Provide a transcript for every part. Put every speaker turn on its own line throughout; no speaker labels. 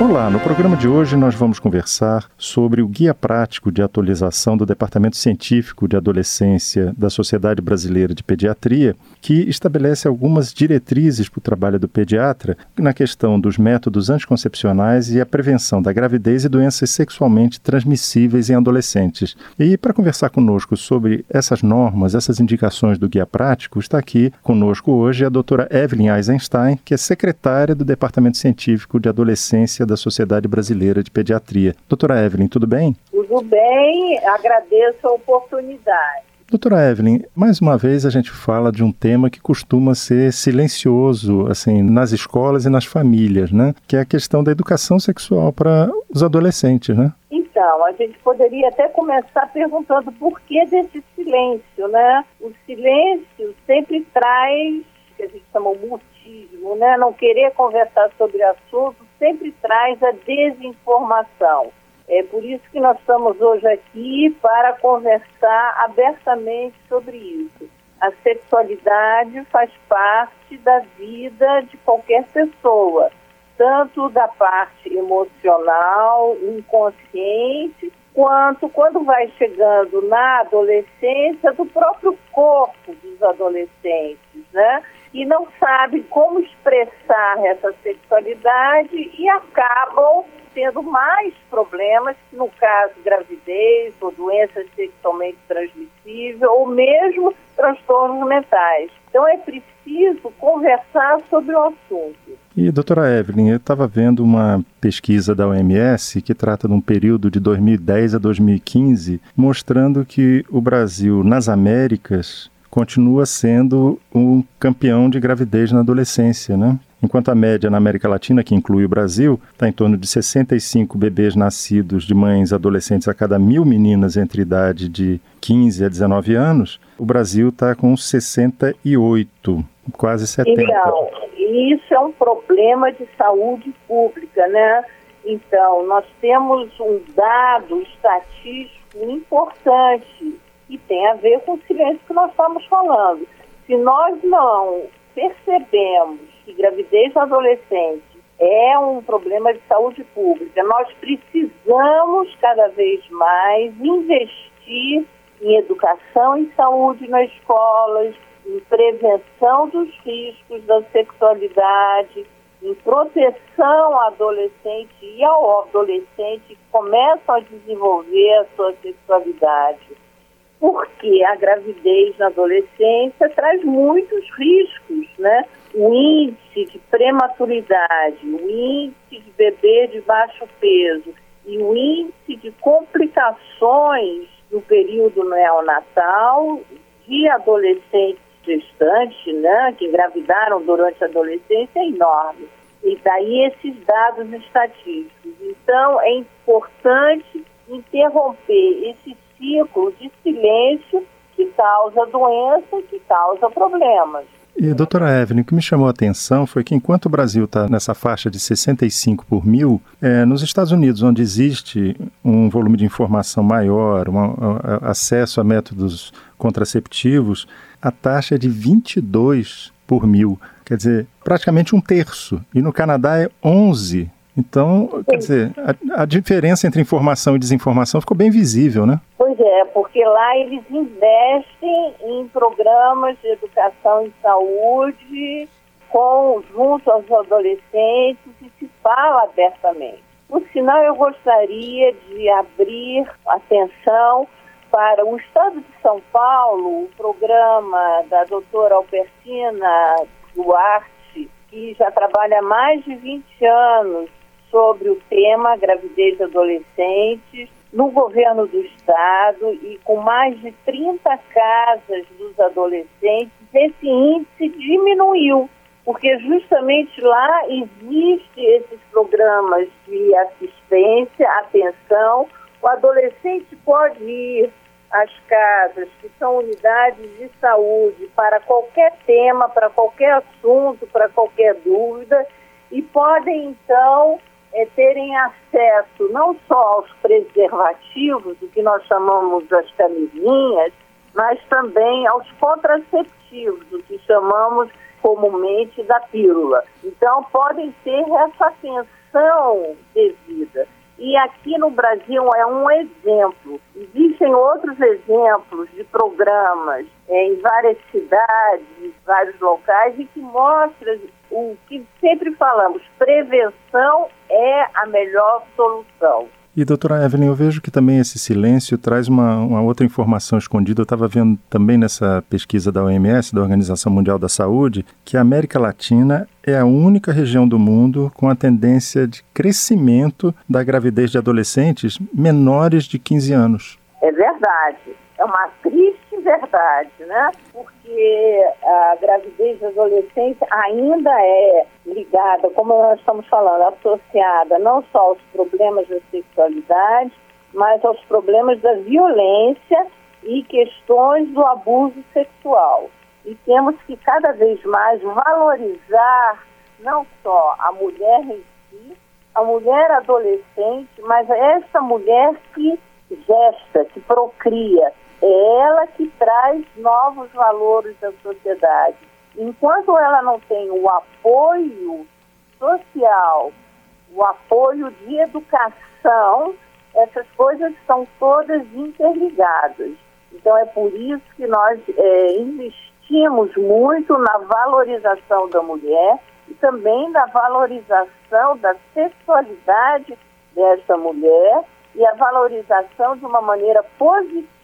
Olá, no programa de hoje nós vamos conversar sobre o Guia Prático de Atualização do Departamento Científico de Adolescência da Sociedade Brasileira de Pediatria, que estabelece algumas diretrizes para o trabalho do pediatra na questão dos métodos anticoncepcionais e a prevenção da gravidez e doenças sexualmente transmissíveis em adolescentes. E para conversar conosco sobre essas normas, essas indicações do Guia Prático, está aqui conosco hoje a doutora Evelyn Eisenstein, que é secretária do Departamento Científico de Adolescência da Sociedade Brasileira de Pediatria. Doutora Evelyn, tudo bem?
Tudo bem, agradeço a oportunidade.
Doutora Evelyn, mais uma vez a gente fala de um tema que costuma ser silencioso, assim, nas escolas e nas famílias, né? Que é a questão da educação sexual para os adolescentes, né?
Então, a gente poderia até começar perguntando por que desse silêncio, né? O silêncio sempre traz, que a gente chama o mutismo, né? Não querer conversar sobre assunto sempre traz a desinformação. É por isso que nós estamos hoje aqui para conversar abertamente sobre isso. A sexualidade faz parte da vida de qualquer pessoa, tanto da parte emocional, inconsciente, quanto quando vai chegando na adolescência do próprio corpo dos adolescentes, né? E não sabem como expressar essa sexualidade e acabam tendo mais problemas, no caso gravidez ou doenças sexualmente transmissíveis ou mesmo transtornos mentais. Então é preciso conversar sobre o assunto.
E, doutora Evelyn, eu estava vendo uma pesquisa da OMS que trata de um período de 2010 a 2015, mostrando que o Brasil, nas Américas, continua sendo um campeão de gravidez na adolescência, né? Enquanto a média na América Latina, que inclui o Brasil, está em torno de 65 bebês nascidos de mães adolescentes a cada mil meninas entre idade de 15 a 19 anos, o Brasil está com 68, quase 70.
Então, isso é um problema de saúde pública, né? Então, nós temos um dado estatístico importante e tem a ver com o silêncio que nós estamos falando. Se nós não percebemos que gravidez no adolescente é um problema de saúde pública, nós precisamos cada vez mais investir em educação e saúde nas escolas, em prevenção dos riscos da sexualidade, em proteção ao adolescente e ao adolescente que começam a desenvolver a sua sexualidade porque a gravidez na adolescência traz muitos riscos, né? O índice de prematuridade, o índice de bebê de baixo peso e o índice de complicações no período neonatal de adolescentes gestantes, né, que engravidaram durante a adolescência é enorme. E daí esses dados estatísticos. Então, é importante interromper esse ciclo de silêncio que causa doença e que causa problemas.
E, doutora Evelyn, o que me chamou a atenção foi que enquanto o Brasil está nessa faixa de 65 por mil, é, nos Estados Unidos, onde existe um volume de informação maior, um, acesso a métodos contraceptivos, a taxa é de 22 por mil. Quer dizer, praticamente um terço. E no Canadá é 11 então, quer dizer, a, a, diferença entre informação e desinformação ficou bem visível, né?
Pois é, porque lá eles investem em programas de educação e saúde com, junto aos adolescentes e se fala abertamente. Por sinal, eu gostaria de abrir atenção para o Estado de São Paulo, o programa da doutora Albertina Duarte, que já trabalha há mais de 20 anos sobre o tema gravidez de adolescentes no governo do estado e com mais de 30 casas dos adolescentes, esse índice diminuiu, porque justamente lá existem esses programas de assistência, atenção, o adolescente pode ir às casas, que são unidades de saúde, para qualquer tema, para qualquer assunto, para qualquer dúvida, e podem então é, terem acesso não só aos preservativos, o que nós chamamos das camisinhas, mas também aos contraceptivos, o que chamamos comumente da pílula. Então, podem ter essa atenção devida. E aqui no Brasil é um exemplo. Existem outros exemplos de programas é, em várias cidades, vários locais, e que mostram o que sempre falamos: prevenção é a melhor solução.
E, doutora Evelyn, eu vejo que também esse silêncio traz uma, uma outra informação escondida. Eu estava vendo também nessa pesquisa da OMS, da Organização Mundial da Saúde, que a América Latina é a única região do mundo com a tendência de crescimento da gravidez de adolescentes menores de 15 anos.
É verdade. É uma triste verdade, né? Porque a gravidez de adolescente ainda é ligada, como nós estamos falando, associada não só aos problemas da sexualidade, mas aos problemas da violência e questões do abuso sexual. E temos que cada vez mais valorizar não só a mulher em si, a mulher adolescente, mas essa mulher que gesta, que procria, é ela que traz novos valores da sociedade. Enquanto ela não tem o apoio social, o apoio de educação, essas coisas estão todas interligadas. Então é por isso que nós é, investimos muito na valorização da mulher e também na valorização da sexualidade dessa mulher e a valorização de uma maneira positiva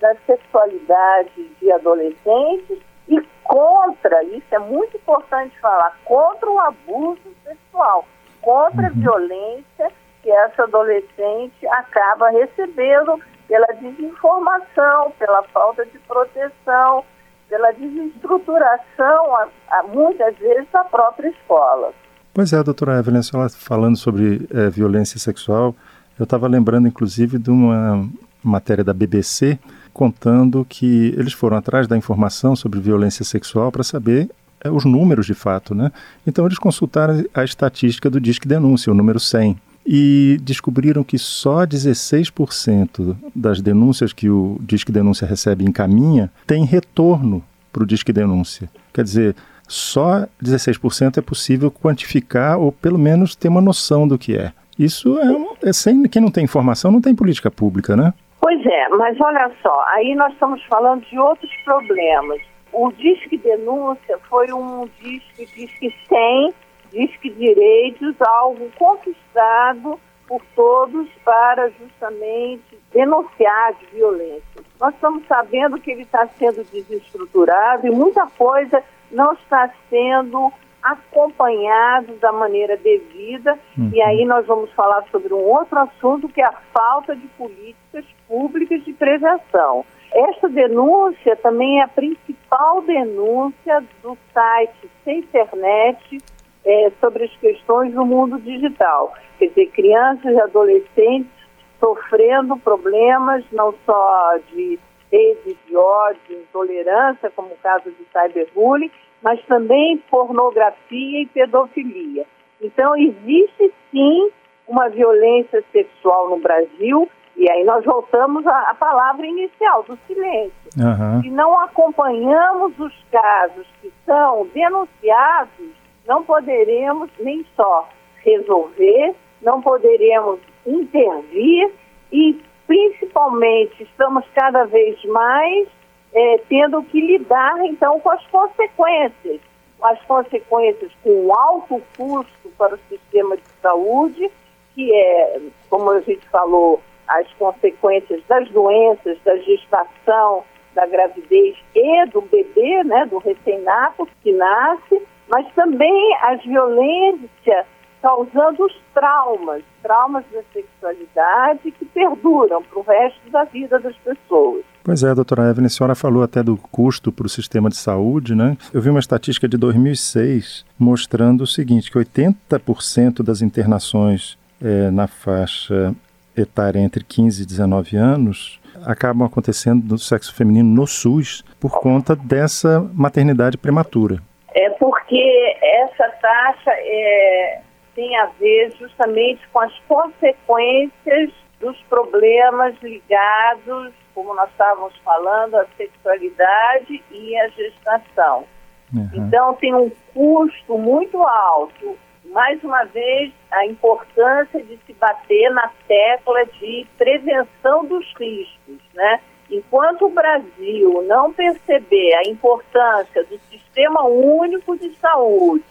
da sexualidade de adolescentes e contra, isso é muito importante falar, contra o abuso sexual, contra a uhum. violência que essa adolescente acaba recebendo pela desinformação, pela falta de proteção, pela desestruturação, a, a, muitas vezes, da própria escola.
Pois é, doutora Evelyn, falando sobre é, violência sexual, eu estava lembrando, inclusive, de uma matéria da BBC contando que eles foram atrás da informação sobre violência sexual para saber é, os números de fato, né? Então eles consultaram a estatística do Disque Denúncia, o número 100, e descobriram que só 16% das denúncias que o Disque Denúncia recebe e encaminha tem retorno para o Disque Denúncia. Quer dizer, só 16% é possível quantificar ou pelo menos ter uma noção do que é. Isso é, é sem quem não tem informação não tem política pública, né?
Pois é, mas olha só, aí nós estamos falando de outros problemas. O Disque Denúncia foi um disque, disque sem, disque direitos, algo conquistado por todos para justamente denunciar de violência. Nós estamos sabendo que ele está sendo desestruturado e muita coisa não está sendo acompanhado da maneira devida. Uhum. E aí nós vamos falar sobre um outro assunto que é a falta de políticas públicas de prevenção. Esta denúncia também é a principal denúncia do site Sem Internet é, sobre as questões do mundo digital. Quer dizer, crianças e adolescentes sofrendo problemas não só de redes de ódio, intolerância, como o caso de cyberbullying, mas também pornografia e pedofilia. Então, existe sim uma violência sexual no Brasil, e aí nós voltamos à, à palavra inicial, do silêncio. Uhum. Se não acompanhamos os casos que são denunciados, não poderemos nem só resolver, não poderemos intervir e, principalmente, estamos cada vez mais é, tendo que lidar então com as consequências, as consequências com alto custo para o sistema de saúde, que é, como a gente falou, as consequências das doenças, da gestação, da gravidez e do bebê, né, do recém-nato que nasce, mas também as violências causando os traumas, traumas da sexualidade que perduram para o resto da vida das pessoas.
Pois é, doutora Evelyn, a senhora falou até do custo para o sistema de saúde, né? Eu vi uma estatística de 2006 mostrando o seguinte, que 80% das internações é, na faixa etária entre 15 e 19 anos acabam acontecendo no sexo feminino no SUS por conta dessa maternidade prematura.
É porque essa taxa é tem a ver justamente com as consequências dos problemas ligados, como nós estávamos falando, à sexualidade e à gestação. Uhum. Então, tem um custo muito alto. Mais uma vez, a importância de se bater na tecla de prevenção dos riscos, né? Enquanto o Brasil não perceber a importância do sistema único de saúde,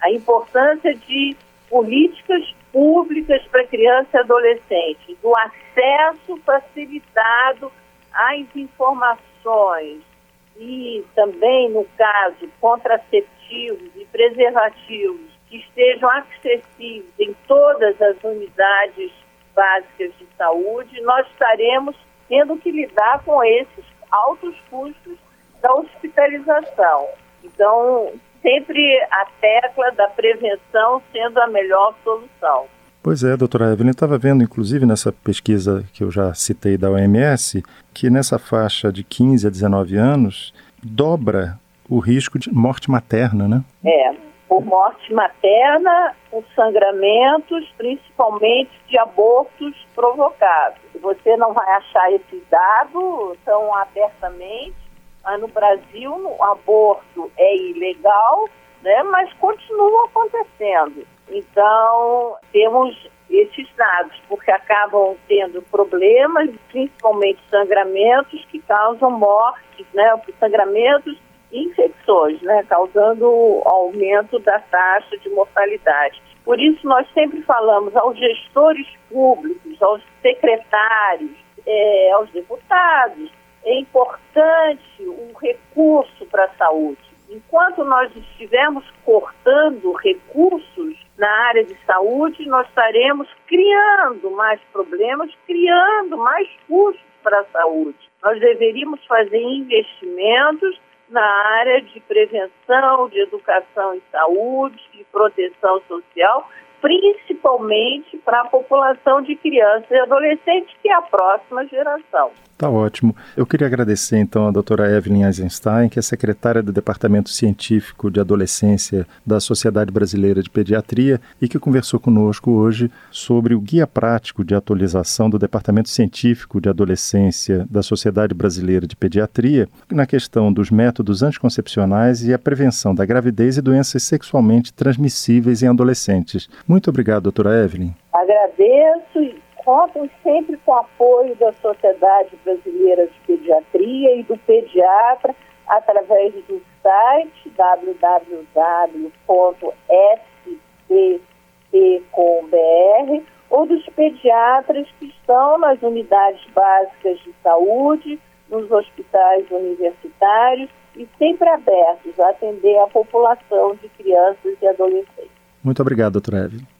a importância de políticas públicas para criança e adolescente, do acesso facilitado às informações e também, no caso, contraceptivos e preservativos que estejam acessíveis em todas as unidades básicas de saúde, nós estaremos tendo que lidar com esses altos custos da hospitalização. Então, sempre a tecla da prevenção sendo a melhor solução.
Pois é, doutora Evelyn, estava vendo, inclusive, nessa pesquisa que eu já citei da OMS, que nessa faixa de 15 a 19 anos dobra o risco de morte materna, né?
É, por morte materna, por sangramentos, principalmente de abortos provocados. Você não vai achar esse dado tão abertamente, mas no Brasil o aborto é ilegal, né, mas continua acontecendo. Então, temos esses dados, porque acabam tendo problemas, principalmente sangramentos que causam mortes, né, sangramentos e infecções, né, causando aumento da taxa de mortalidade. Por isso, nós sempre falamos aos gestores públicos, aos secretários, é, aos deputados, é importante um recurso para a saúde. Enquanto nós estivermos cortando recursos na área de saúde, nós estaremos criando mais problemas, criando mais custos para a saúde. Nós deveríamos fazer investimentos na área de prevenção, de educação e saúde, de proteção social, principalmente para a população de crianças e adolescentes, que é a próxima geração.
Tá ótimo. Eu queria agradecer então a doutora Evelyn Eisenstein, que é secretária do Departamento Científico de Adolescência da Sociedade Brasileira de Pediatria e que conversou conosco hoje sobre o guia prático de atualização do Departamento Científico de Adolescência da Sociedade Brasileira de Pediatria na questão dos métodos anticoncepcionais e a prevenção da gravidez e doenças sexualmente transmissíveis em adolescentes. Muito obrigado, doutora Evelyn.
Agradeço contem sempre com o apoio da Sociedade Brasileira de Pediatria e do pediatra através do site www.sbp.br ou dos pediatras que estão nas unidades básicas de saúde, nos hospitais universitários e sempre abertos a atender a população de crianças e adolescentes.
Muito obrigado, doutora Evelyn.